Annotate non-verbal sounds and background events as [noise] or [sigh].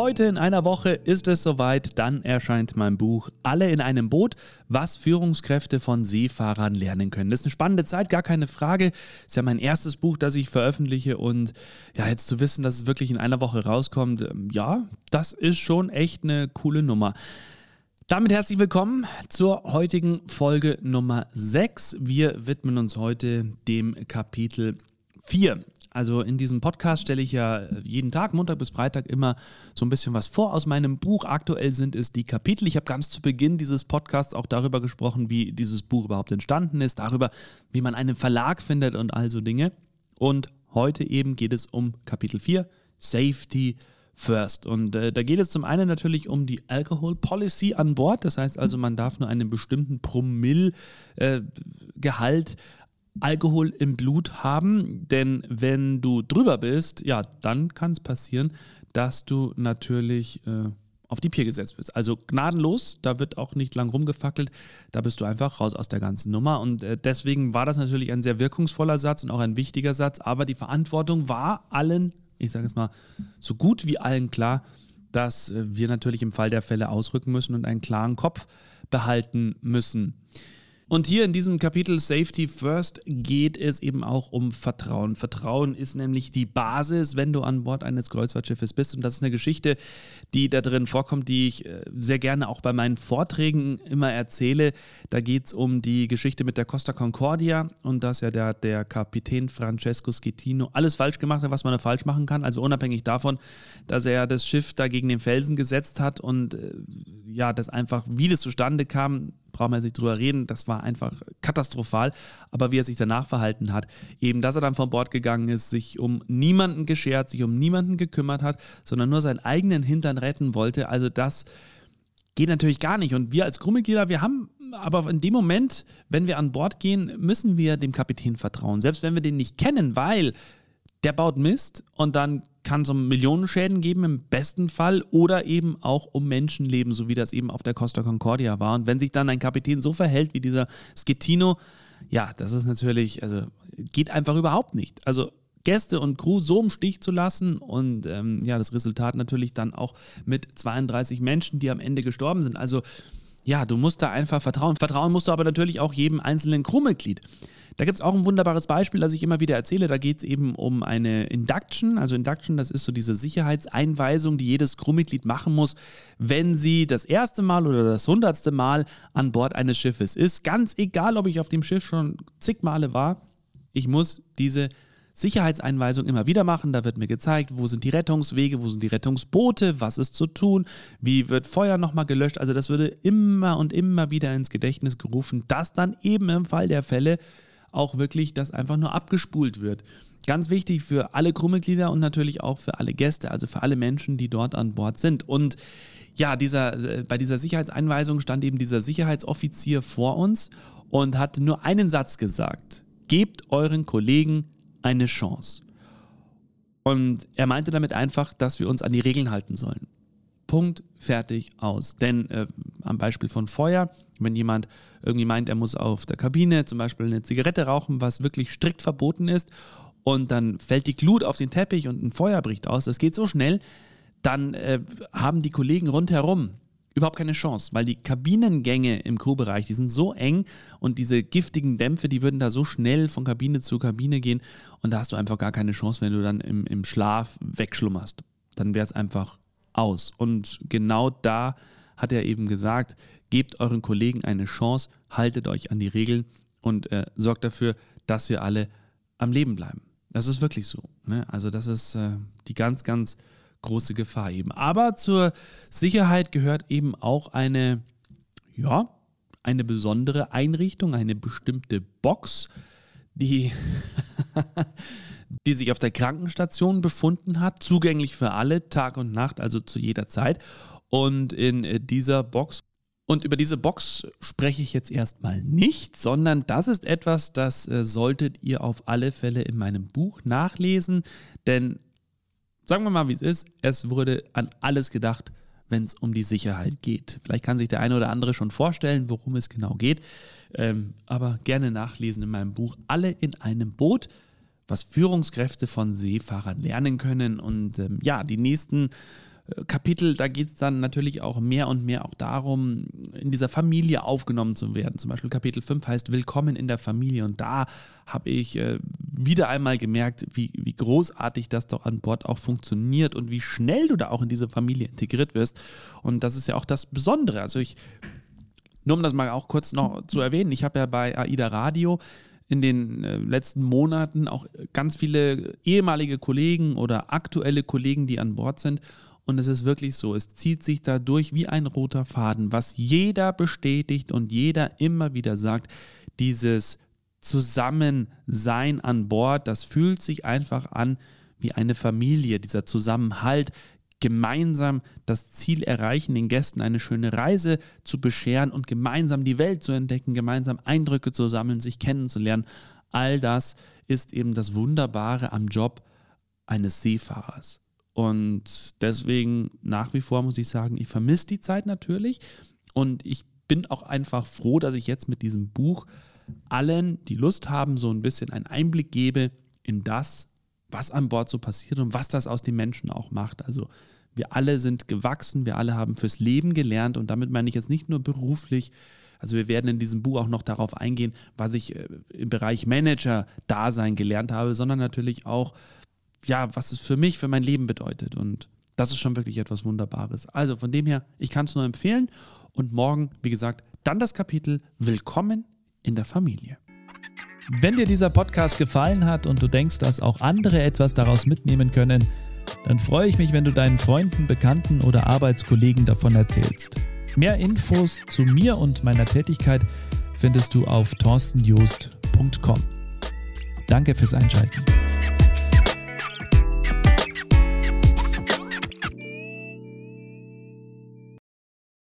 Heute in einer Woche ist es soweit, dann erscheint mein Buch Alle in einem Boot, was Führungskräfte von Seefahrern lernen können. Das ist eine spannende Zeit, gar keine Frage. Ist ja mein erstes Buch, das ich veröffentliche und ja, jetzt zu wissen, dass es wirklich in einer Woche rauskommt, ähm, ja, das ist schon echt eine coole Nummer. Damit herzlich willkommen zur heutigen Folge Nummer 6. Wir widmen uns heute dem Kapitel 4. Also in diesem Podcast stelle ich ja jeden Tag, Montag bis Freitag, immer so ein bisschen was vor aus meinem Buch. Aktuell sind es die Kapitel. Ich habe ganz zu Beginn dieses Podcasts auch darüber gesprochen, wie dieses Buch überhaupt entstanden ist, darüber, wie man einen Verlag findet und all so Dinge. Und heute eben geht es um Kapitel 4, Safety First. Und äh, da geht es zum einen natürlich um die Alcohol Policy an Bord. Das heißt also, man darf nur einen bestimmten Promillgehalt äh, Alkohol im Blut haben, denn wenn du drüber bist, ja, dann kann es passieren, dass du natürlich äh, auf die Pier gesetzt wirst. Also gnadenlos, da wird auch nicht lang rumgefackelt, da bist du einfach raus aus der ganzen Nummer. Und äh, deswegen war das natürlich ein sehr wirkungsvoller Satz und auch ein wichtiger Satz, aber die Verantwortung war allen, ich sage es mal, so gut wie allen klar, dass äh, wir natürlich im Fall der Fälle ausrücken müssen und einen klaren Kopf behalten müssen. Und hier in diesem Kapitel Safety First geht es eben auch um Vertrauen. Vertrauen ist nämlich die Basis, wenn du an Bord eines Kreuzfahrtschiffes bist. Und das ist eine Geschichte, die da drin vorkommt, die ich äh, sehr gerne auch bei meinen Vorträgen immer erzähle. Da geht es um die Geschichte mit der Costa Concordia und dass ja der, der Kapitän Francesco Schettino alles falsch gemacht hat, was man falsch machen kann. Also unabhängig davon, dass er das Schiff da gegen den Felsen gesetzt hat und äh, ja, das einfach, wie das zustande kam, braucht man sich drüber reden, das war einfach katastrophal. Aber wie er sich danach verhalten hat, eben, dass er dann von Bord gegangen ist, sich um niemanden geschert, sich um niemanden gekümmert hat, sondern nur seinen eigenen Hintern retten wollte. Also das geht natürlich gar nicht. Und wir als Crewmitglieder, wir haben aber in dem Moment, wenn wir an Bord gehen, müssen wir dem Kapitän vertrauen. Selbst wenn wir den nicht kennen, weil der baut Mist und dann kann es um Millionenschäden geben im besten Fall oder eben auch um Menschenleben, so wie das eben auf der Costa Concordia war. Und wenn sich dann ein Kapitän so verhält wie dieser Schettino, ja, das ist natürlich, also geht einfach überhaupt nicht. Also Gäste und Crew so im Stich zu lassen und ähm, ja, das Resultat natürlich dann auch mit 32 Menschen, die am Ende gestorben sind. Also ja, du musst da einfach vertrauen. Vertrauen musst du aber natürlich auch jedem einzelnen Crewmitglied. Da gibt es auch ein wunderbares Beispiel, das ich immer wieder erzähle. Da geht es eben um eine Induction. Also Induction, das ist so diese Sicherheitseinweisung, die jedes Crewmitglied machen muss, wenn sie das erste Mal oder das hundertste Mal an Bord eines Schiffes ist. Ganz egal, ob ich auf dem Schiff schon zig Male war, ich muss diese Sicherheitseinweisung immer wieder machen. Da wird mir gezeigt, wo sind die Rettungswege, wo sind die Rettungsboote, was ist zu tun, wie wird Feuer nochmal gelöscht. Also das würde immer und immer wieder ins Gedächtnis gerufen, dass dann eben im Fall der Fälle auch wirklich das einfach nur abgespult wird. Ganz wichtig für alle Crewmitglieder und natürlich auch für alle Gäste, also für alle Menschen, die dort an Bord sind. Und ja, dieser, äh, bei dieser Sicherheitseinweisung stand eben dieser Sicherheitsoffizier vor uns und hat nur einen Satz gesagt. Gebt euren Kollegen eine Chance. Und er meinte damit einfach, dass wir uns an die Regeln halten sollen. Punkt, fertig, aus. Denn äh, am Beispiel von Feuer, wenn jemand irgendwie meint, er muss auf der Kabine zum Beispiel eine Zigarette rauchen, was wirklich strikt verboten ist, und dann fällt die Glut auf den Teppich und ein Feuer bricht aus, das geht so schnell, dann äh, haben die Kollegen rundherum überhaupt keine Chance, weil die Kabinengänge im Crewbereich, die sind so eng und diese giftigen Dämpfe, die würden da so schnell von Kabine zu Kabine gehen und da hast du einfach gar keine Chance, wenn du dann im, im Schlaf wegschlummerst. Dann wäre es einfach aus. Und genau da hat er eben gesagt, gebt euren Kollegen eine Chance, haltet euch an die Regeln und äh, sorgt dafür, dass wir alle am Leben bleiben. Das ist wirklich so. Ne? Also das ist äh, die ganz, ganz große Gefahr eben. Aber zur Sicherheit gehört eben auch eine, ja, eine besondere Einrichtung, eine bestimmte Box, die [laughs] die sich auf der Krankenstation befunden hat, zugänglich für alle, Tag und Nacht, also zu jeder Zeit. Und in äh, dieser Box und über diese Box spreche ich jetzt erstmal nicht, sondern das ist etwas, das äh, solltet ihr auf alle Fälle in meinem Buch nachlesen. Denn sagen wir mal, wie es ist, es wurde an alles gedacht, wenn es um die Sicherheit geht. Vielleicht kann sich der eine oder andere schon vorstellen, worum es genau geht. Ähm, aber gerne nachlesen in meinem Buch Alle in einem Boot, was Führungskräfte von Seefahrern lernen können. Und ähm, ja, die nächsten Kapitel, da geht es dann natürlich auch mehr und mehr auch darum, in dieser Familie aufgenommen zu werden. Zum Beispiel Kapitel 5 heißt Willkommen in der Familie. Und da habe ich äh, wieder einmal gemerkt, wie, wie großartig das doch an Bord auch funktioniert und wie schnell du da auch in diese Familie integriert wirst. Und das ist ja auch das Besondere. Also ich, nur um das mal auch kurz noch zu erwähnen, ich habe ja bei AIDA Radio in den äh, letzten Monaten auch ganz viele ehemalige Kollegen oder aktuelle Kollegen, die an Bord sind. Und es ist wirklich so, es zieht sich dadurch wie ein roter Faden, was jeder bestätigt und jeder immer wieder sagt, dieses Zusammensein an Bord, das fühlt sich einfach an wie eine Familie, dieser Zusammenhalt, gemeinsam das Ziel erreichen, den Gästen eine schöne Reise zu bescheren und gemeinsam die Welt zu entdecken, gemeinsam Eindrücke zu sammeln, sich kennenzulernen. All das ist eben das Wunderbare am Job eines Seefahrers. Und deswegen nach wie vor muss ich sagen, ich vermisse die Zeit natürlich. Und ich bin auch einfach froh, dass ich jetzt mit diesem Buch allen, die Lust haben, so ein bisschen einen Einblick gebe in das, was an Bord so passiert und was das aus den Menschen auch macht. Also wir alle sind gewachsen, wir alle haben fürs Leben gelernt und damit meine ich jetzt nicht nur beruflich. Also wir werden in diesem Buch auch noch darauf eingehen, was ich äh, im Bereich Manager-Dasein gelernt habe, sondern natürlich auch ja, was es für mich, für mein Leben bedeutet. Und das ist schon wirklich etwas Wunderbares. Also von dem her, ich kann es nur empfehlen. Und morgen, wie gesagt, dann das Kapitel Willkommen in der Familie. Wenn dir dieser Podcast gefallen hat und du denkst, dass auch andere etwas daraus mitnehmen können, dann freue ich mich, wenn du deinen Freunden, Bekannten oder Arbeitskollegen davon erzählst. Mehr Infos zu mir und meiner Tätigkeit findest du auf torstenjoost.com. Danke fürs Einschalten.